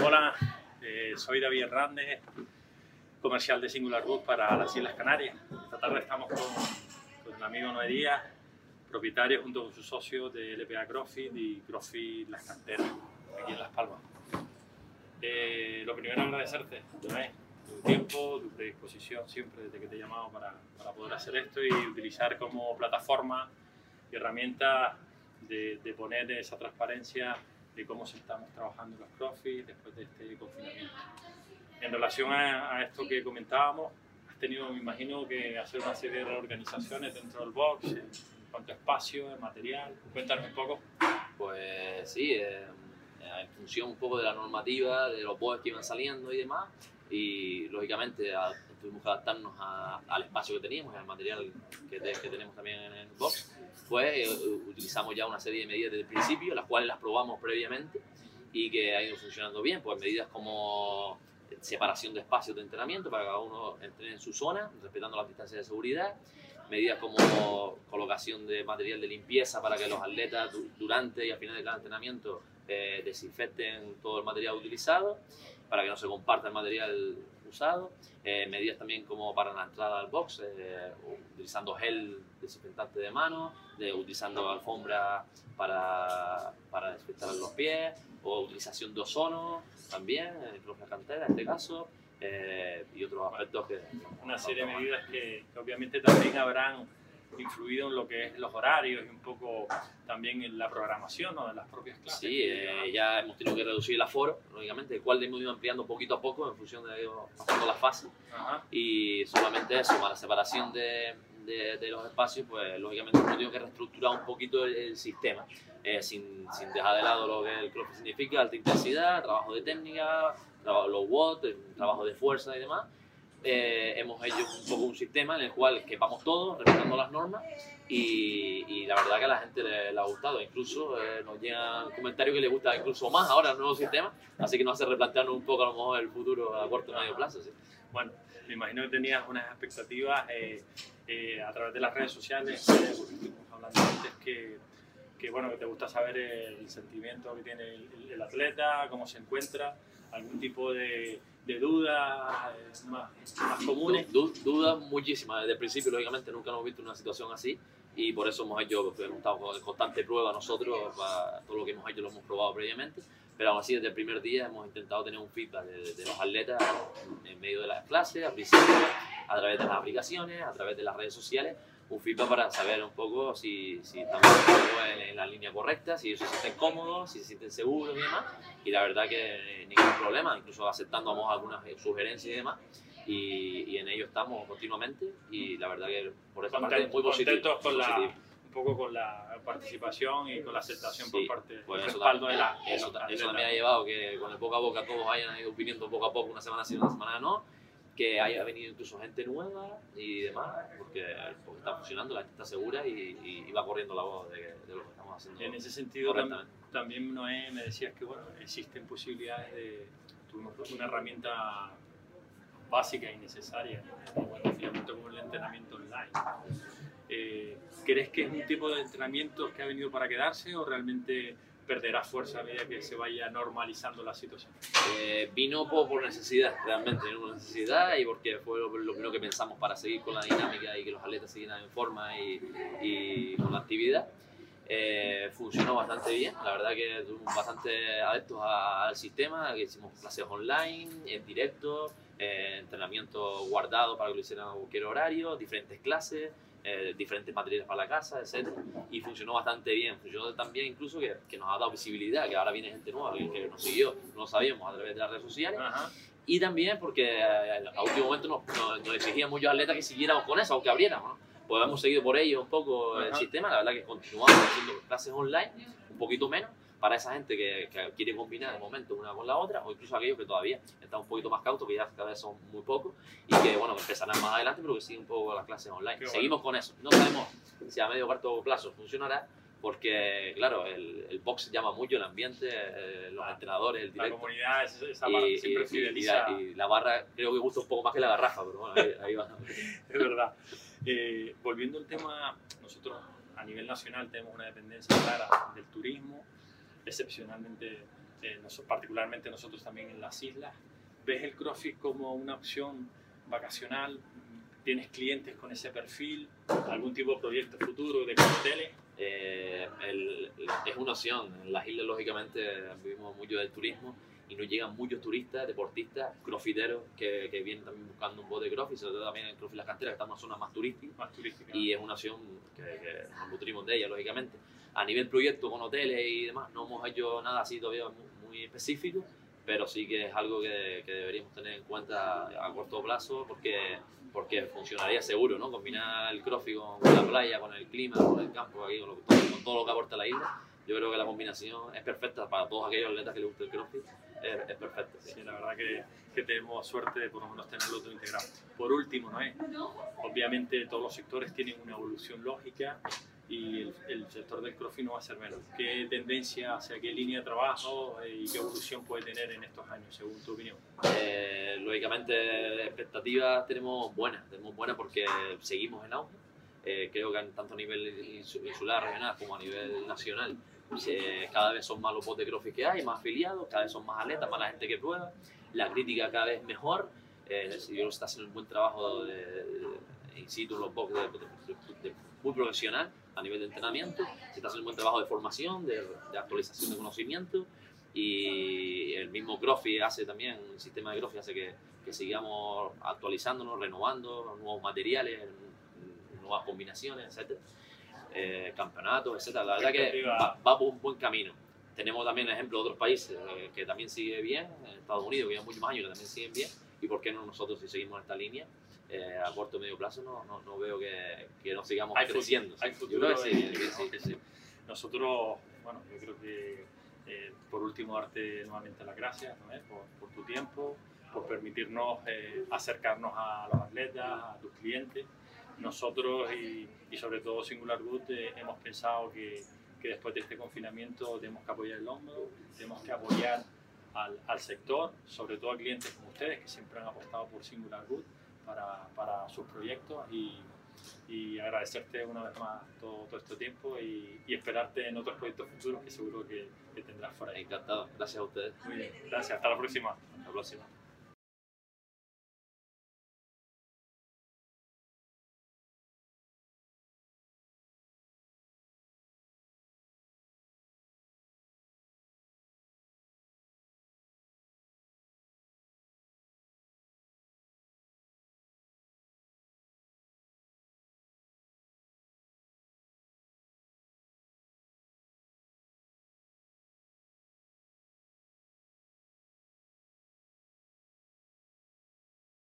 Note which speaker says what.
Speaker 1: Hola, eh, soy David Hernández, comercial de Singular Bus para las Islas Canarias. Esta tarde estamos con, con el amigo Noé Díaz, propietario junto con su socio de LPA CrossFit y CrossFit Las Canteras, aquí en Las Palmas. Eh, lo primero agradecerte, Noé, tu tiempo, tu predisposición siempre desde que te he llamado para, para poder hacer esto y utilizar como plataforma y herramienta de poner esa transparencia de cómo se estamos trabajando los CrossFit después de este confinamiento. En relación a, a, esto que comentábamos, has tenido, me imagino, que hacer una serie de reorganizaciones dentro del box, en, cuanto a espacio, en material. Cuéntanos un poco.
Speaker 2: Pues sí, eh, en función un poco de la normativa, de los box que iban saliendo y demás, y lógicamente a, tuvimos que adaptarnos a, al espacio que teníamos y al material que, que tenemos también en el box, pues eh, utilizamos ya una serie de medidas desde el principio, las cuales las probamos previamente y que ha ido funcionando bien, pues medidas como separación de espacios de entrenamiento para que cada uno entrene en su zona, respetando las distancias de seguridad, medidas como colocación de material de limpieza para que los atletas durante y al final de cada entrenamiento eh, desinfecten todo el material utilizado, para que no se comparta el material usado, eh, medidas también como para la entrada al box, eh, utilizando gel desinfectante de mano, de, utilizando alfombra para, para desinfectar los pies, o utilización de ozono también, en la cantera en este caso, eh, y otros aspectos que...
Speaker 1: Una serie de medidas que, que obviamente también habrán influido en lo que es los horarios y un poco también en la programación ¿no? de las propias clases.
Speaker 2: Sí, eh, ya hemos tenido que reducir el aforo, lógicamente, el cual hemos ido ampliando poquito a poco en función de pasando las fases.
Speaker 1: Ajá.
Speaker 2: Y solamente eso, para la separación de, de, de, los espacios, pues lógicamente hemos tenido que reestructurar un poquito el, el sistema, eh, sin, sin, dejar de lado lo que el CrossFit significa, alta intensidad, trabajo de técnica, trabajo, los watts, trabajo de fuerza y demás eh, hemos hecho un poco un sistema en el cual quepamos todos, respetando las normas y, y, la verdad que a la gente le, le ha gustado. Incluso eh, nos llegan comentarios que les gusta incluso más ahora el nuevo sistema, así que nos hace replantearnos un poco a lo mejor el futuro a corto y medio plazo. ¿sí?
Speaker 1: Bueno, me imagino que tenías unas expectativas eh, eh, a través de las redes sociales, estuvimos hablando antes que, que, bueno, que te gusta saber el sentimiento que tiene el, el atleta, cómo se encuentra, algún tipo de de dudas eh, más, más, comunes?
Speaker 2: Du, dudas muchísimas. Desde el principio, lógicamente, nunca hemos visto una situación así y por eso hemos hecho, hemos estado en constante prueba nosotros, para todo lo que hemos hecho lo hemos probado previamente, pero aún así desde el primer día hemos intentado tener un feedback de, de los atletas en medio de las clases, principio, a través de las aplicaciones, a través de las redes sociales, un feedback para saber un poco si, si estamos en, en, la línea correcta, si ellos se sienten cómodos, si se sienten seguros y demás. Y la verdad que ningún problema, incluso aceptando algunas sugerencias y demás. Y, y, en ello estamos continuamente y la verdad que por esa
Speaker 1: Content,
Speaker 2: parte muy positivo.
Speaker 1: Con. La, un poco con la participación y con la aceptación
Speaker 2: sí,
Speaker 1: por parte
Speaker 2: pues
Speaker 1: del
Speaker 2: eso,
Speaker 1: respaldo de la,
Speaker 2: eso,
Speaker 1: de la,
Speaker 2: eso también ha llevado que con el boca a boca todos hayan ido viniendo poco a poco, una semana sí, una semana no que haya venido incluso gente nueva y demás, porque, porque está funcionando, la gente está segura y, y, y va corriendo la voz de, de, lo que estamos haciendo.
Speaker 1: En ese sentido, tam, también Noé me decías que bueno, existen posibilidades de, una herramienta básica y necesaria, bueno, como el entrenamiento online. Eh, ¿Crees que es un tipo de entrenamiento que ha venido para quedarse o realmente perderá fuerza a medida que se vaya normalizando la situación?
Speaker 2: Eh, vino por, por, necesidad, realmente, una necesidad y porque fue lo, lo, primero que pensamos para seguir con la dinámica y que los atletas siguieran en forma y, y con la actividad. Eh, funcionó bastante bien, la verdad que tuvimos bastante adeptos al sistema, que hicimos clases online, en directo, eh, entrenamiento guardado para que lo hicieran a cualquier horario, diferentes clases, eh, diferentes materiales para la casa, etc. Y funcionó bastante bien. Funcionó tan bien incluso que, que, nos ha dado visibilidad, que ahora viene gente nueva que, que nos siguió, no lo sabíamos a través de las redes sociales.
Speaker 1: Ajá.
Speaker 2: Y también porque eh, a último momento nos, nos, nos, exigían muchos atletas que siguiéramos con eso, aunque abriéramos. ¿no? Pues hemos seguido por ello un poco Ajá. el sistema, la verdad que continuamos haciendo clases online, un poquito menos, para esa gente que, que, quiere combinar de momento una con la otra, o incluso aquellos que todavía están un poquito más cautos, que ya cada vez son muy pocos, y que bueno, empezarán más adelante, pero que siguen un poco las clases online. Qué Seguimos bueno. con eso. No sabemos si a medio o corto plazo funcionará, porque claro, el, el, box llama mucho el ambiente, eh, los ah, entrenadores, el directo.
Speaker 1: La comunidad, esa barra
Speaker 2: y,
Speaker 1: siempre
Speaker 2: y,
Speaker 1: fideliza.
Speaker 2: Y la, y la, barra creo que gusta un poco más que la garrafa, pero bueno, ahí, ahí va.
Speaker 1: es verdad. Eh, volviendo al tema, nosotros a nivel nacional tenemos una dependencia clara del turismo, excepcionalmente eh, particularmente nosotros también en las islas, ¿ves el CrossFit como una opción vacacional? ¿Tienes clientes con ese perfil? ¿Algún tipo de proyecto futuro de hoteles?
Speaker 2: Eh, es una opción. En las islas, lógicamente, vivimos mucho del turismo y nos llegan muchos turistas, deportistas, crofiteros que, que, vienen también buscando un bote de crossfit, sobre todo también en Crossfit Las Canteras, que está en una zona más turística,
Speaker 1: más turística.
Speaker 2: y es una opción que, que, nos nutrimos de ella, lógicamente. A nivel proyecto con hoteles y demás, no hemos hecho nada así todavía muy, muy específico, pero sí que es algo que, que, deberíamos tener en cuenta a corto plazo porque, porque funcionaría seguro, ¿no? Combinar el crossfit con la playa, con el clima, con el campo, aquí, con, con todo lo que aporta la isla. Yo creo que la combinación es perfecta para todos aquellos atletas que les gusta el crossfit es, es perfecto.
Speaker 1: Sí. sí. la verdad que, que, tenemos suerte de por lo menos tenerlo todo integrado. Por último, ¿no es? Obviamente todos los sectores tienen una evolución lógica y el, el sector del CrossFit no va a ser menos. ¿Qué tendencia, hacia qué línea de trabajo y qué evolución puede tener en estos años, según tu opinión?
Speaker 2: Eh, lógicamente, expectativas tenemos buenas, tenemos buenas porque seguimos en auge. Eh, creo que tanto a nivel insular, regional, como a nivel nacional, eh, cada vez son más los bots de CrossFit que hay, más afiliados, cada vez son más atletas, más la gente que prueba, la crítica cada vez mejor, eh, si yo está haciendo un buen trabajo de, de, in situ los box de, muy profesional a nivel de entrenamiento, se está haciendo un buen trabajo de formación, de, actualización de conocimiento y el mismo CrossFit hace también, el sistema de CrossFit hace que, que sigamos actualizándonos, renovando nuevos materiales, nuevas combinaciones, etc eh, campeonatos, etcétera. La verdad que va, va, por un buen camino. Tenemos también ejemplos de otros países eh, que también sigue bien, en Estados Unidos, que llevan muchos más años, que también siguen bien, y por qué no nosotros si seguimos esta línea. Eh, a corto o medio plazo no, no, no veo que, que no sigamos
Speaker 1: hay
Speaker 2: creciendo.
Speaker 1: Futuro, hay futuro yo creo que sí, sí, sí, sí. Nosotros, bueno, yo creo que eh, por último darte nuevamente las gracias ¿no? por, por, tu tiempo, por permitirnos eh, acercarnos a los atletas, a tus clientes nosotros y, y, sobre todo Singular Good eh, hemos pensado que, que, después de este confinamiento tenemos que apoyar el hombro, tenemos que apoyar al, al, sector, sobre todo a clientes como ustedes que siempre han apostado por Singular Good para, para sus proyectos y, y, agradecerte una vez más todo, todo este tiempo y, y, esperarte en otros proyectos futuros que seguro que, que tendrás por ahí.
Speaker 2: Encantado, gracias a ustedes.
Speaker 1: Muy bien, gracias, hasta la próxima.
Speaker 2: Hasta la próxima.